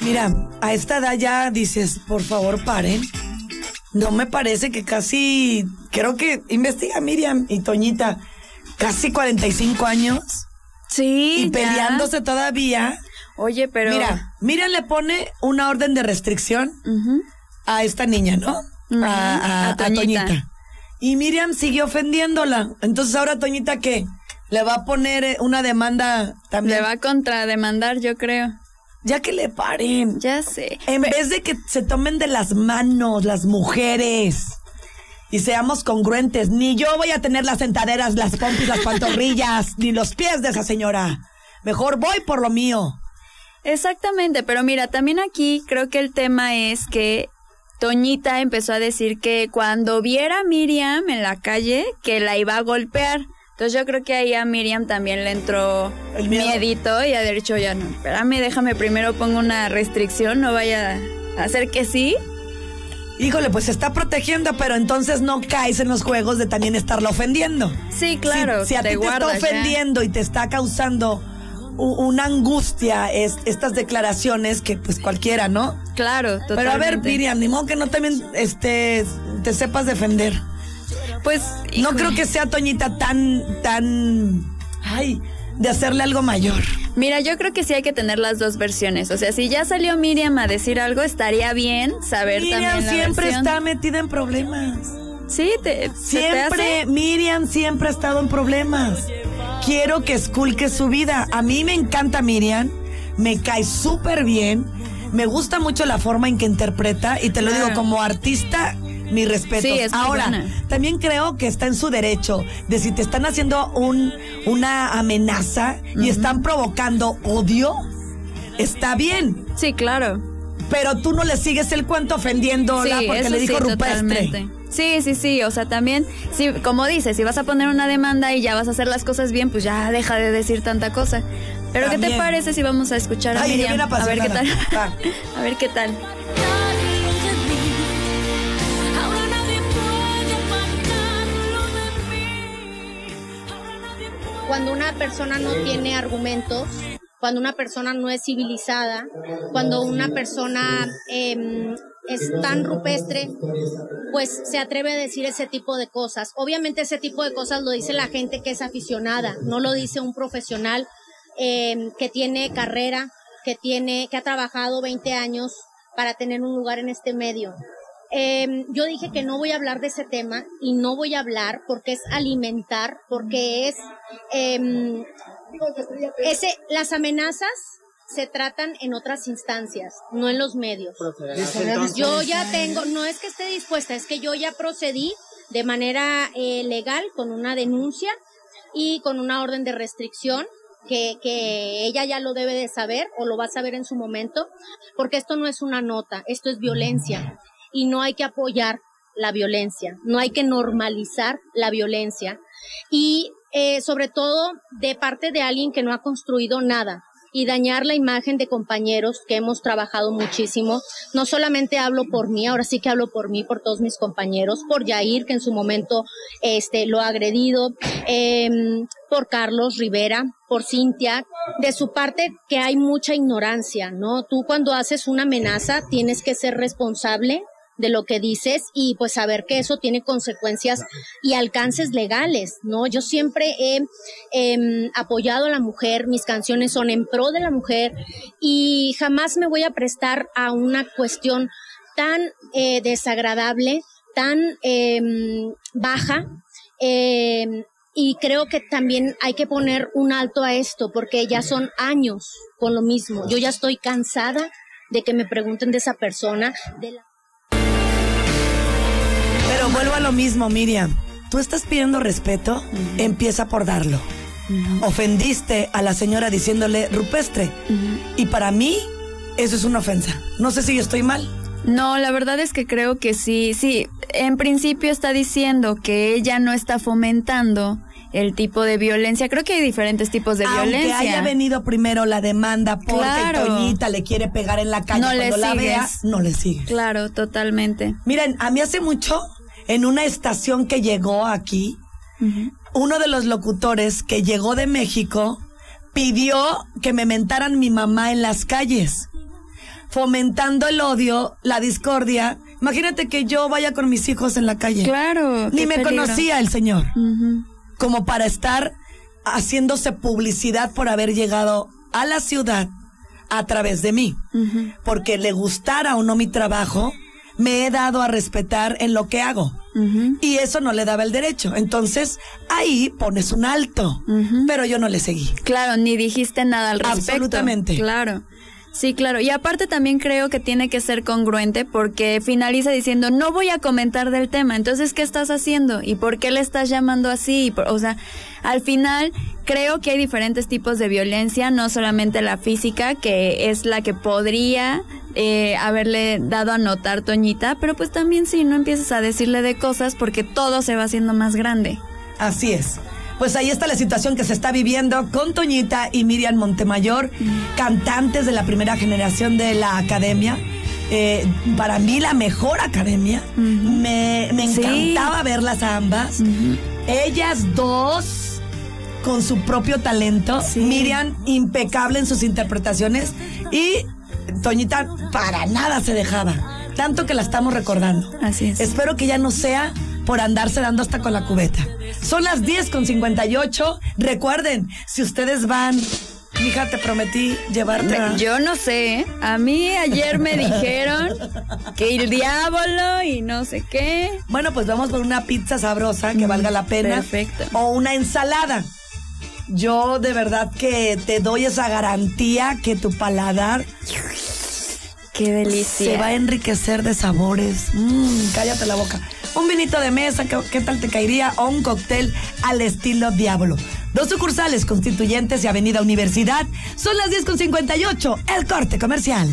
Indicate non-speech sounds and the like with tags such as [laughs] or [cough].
Mira, a esta edad ya dices, por favor, paren. No me parece que casi, creo que investiga Miriam y Toñita, casi 45 años Sí. y ya. peleándose todavía. Oye, pero. Mira, Miriam le pone una orden de restricción a esta niña, ¿no? A, a- a a Toñita. Toñita. Y Miriam sigue ofendiéndola. Entonces ahora Toñita qué? Le va a poner eh, una demanda también. Le va a contrademandar, yo creo. Ya que le paren. Ya sé. En vez de que se tomen de las manos las mujeres y seamos congruentes, ni yo voy a tener las sentaderas, las pompis, las pantorrillas, [laughs] ni los pies de esa señora. Mejor voy por lo mío. Exactamente, pero mira, también aquí creo que el tema es que Toñita empezó a decir que cuando viera a Miriam en la calle, que la iba a golpear. Entonces yo creo que ahí a Miriam también le entró El miedo. miedito y ha dicho, ya no, espérame, déjame primero pongo una restricción, no vaya a hacer que sí. Híjole, pues se está protegiendo, pero entonces no caes en los juegos de también estarla ofendiendo. Sí, claro, Si, si a ti te está ya. ofendiendo y te está causando una angustia es, estas declaraciones que pues cualquiera, ¿no? Claro, totalmente. Pero a ver, Miriam, ni modo que no también este, te sepas defender. Pues No creo que sea Toñita tan, tan, ay, de hacerle algo mayor. Mira, yo creo que sí hay que tener las dos versiones. O sea, si ya salió Miriam a decir algo, estaría bien saber Miriam también la siempre versión. está metida en problemas. Sí, te, ¿se te Siempre, hace? Miriam siempre ha estado en problemas. Quiero que esculque su vida. A mí me encanta Miriam, me cae súper bien, me gusta mucho la forma en que interpreta y te lo Claro. digo como artista. Mi respeto. Sí, es Ahora, buena. también creo que está en su derecho de si te están haciendo un, una amenaza y están provocando odio, está bien. Sí, claro. Pero tú no le sigues el cuento ofendiéndola sí, porque le dijo sí, rupestre. totalmente. Sí, sí, sí. O sea, también, sí, como dices, si vas a poner una demanda y ya vas a hacer las cosas bien, pues ya deja de decir tanta cosa. Pero ¿qué te También. parece si vamos a escuchar a Ay, Miriam? [laughs] A ver qué tal. Va. a ver qué tal. Cuando una persona no tiene argumentos, cuando una persona no es civilizada, cuando una persona em, es tan rupestre, pues se atreve a decir ese tipo de cosas. Obviamente ese tipo de cosas lo dice la gente que es aficionada, no lo dice un profesional em, que tiene carrera, que tiene, que ha trabajado 20 años para tener un lugar en este medio. Em, yo dije que no voy a hablar de ese tema y no voy a hablar porque es alimentar, porque es em, ese, las amenazas se tratan en otras instancias, no en los medios. Yo ya tengo, no es que esté dispuesta, es que yo ya procedí de manera eh, legal con una denuncia y con una orden de restricción que, que ella ya lo debe de saber o lo va a saber en su momento, porque esto no es una nota, esto es violencia y no hay que apoyar la violencia, no hay que normalizar la violencia y eh, sobre todo de parte de alguien que no ha construido nada y dañar la imagen de compañeros que hemos trabajado muchísimo. No solamente hablo por mí, ahora sí que hablo por mí, por todos mis compañeros, por Yair, que en su momento este, lo ha agredido, em, por Carlos Rivera, por Cintia. De su parte, que hay mucha ignorancia, ¿no? Tú cuando haces una amenaza tienes que ser responsable de lo que dices y pues saber que eso tiene consecuencias y alcances legales, ¿no? Yo siempre he em, apoyado a la mujer, mis canciones son en pro de la mujer y jamás me voy a prestar a una cuestión tan eh, desagradable, tan em, baja. em, y creo que también hay que poner un alto a esto porque ya son años con lo mismo. Yo ya estoy cansada de que me pregunten de esa persona, de la vuelvo a lo mismo, Miriam. Tú estás pidiendo respeto, empieza por darlo. Ofendiste a la señora diciéndole rupestre. Y para mí, eso es una ofensa. No sé si yo estoy mal. No, la verdad es que creo que sí, sí. En principio está diciendo que ella no está fomentando el tipo de violencia. Creo que hay diferentes tipos de Aunque violencia. haya venido primero la demanda porque Claro. Toñita le quiere pegar en la calle No le cuando la vea, no le sigue. Claro, totalmente. Miren, a mí hace mucho, en una estación que llegó aquí, uno de los locutores que llegó de México pidió que me mentaran mi mamá en las calles. fomentando el odio, la discordia. Imagínate que yo vaya con mis hijos en la calle. Claro. Ni me peligro. conocía el señor. Como para estar haciéndose publicidad por haber llegado a la ciudad a través de mí. Porque le gustara o no mi trabajo, me he dado a respetar en lo que hago. Y eso no le daba el derecho. Entonces, ahí pones un alto. Pero yo no le seguí. Claro, ni dijiste nada al respecto. Absolutamente. Claro. Sí, claro. Y aparte también creo que tiene que ser congruente porque finaliza diciendo, no voy a comentar del tema. Entonces, ¿qué estás haciendo? ¿Y por qué le estás llamando así? Por- O sea, al final creo que hay diferentes tipos de violencia, no solamente la física, que es la que podría eh, haberle dado a notar Toñita, pero pues también si no empiezas a decirle de cosas porque todo se va haciendo más grande. Así es. Pues ahí está la situación que se está viviendo con Toñita y Miriam Montemayor, cantantes de la primera generación de la academia. Eh, para mí la mejor academia. Me, me Sí. encantaba verlas a ambas. Ellas dos con su propio talento. Sí. Miriam impecable en sus interpretaciones y Toñita para nada se dejaba. Tanto que la estamos recordando. Así es. Espero que ya no sea por andarse dando hasta con la cubeta. Son las 10 con 58. Recuerden, si ustedes van, mija, te prometí llevarte a... Yo no sé, ¿eh? a mí ayer me [laughs] dijeron que el diablo y no sé qué. Bueno, pues vamos por una pizza sabrosa que valga la pena. perfecto. O una ensalada. Yo de verdad que te doy esa garantía que tu paladar Qué delicia. se va a enriquecer de sabores. Mm, cállate la boca. Un vinito de mesa, ¿qué, tal te caería? O un cóctel al estilo Diablo. Dos sucursales constituyentes y Avenida Universidad. Son las 10 con 58. El corte comercial.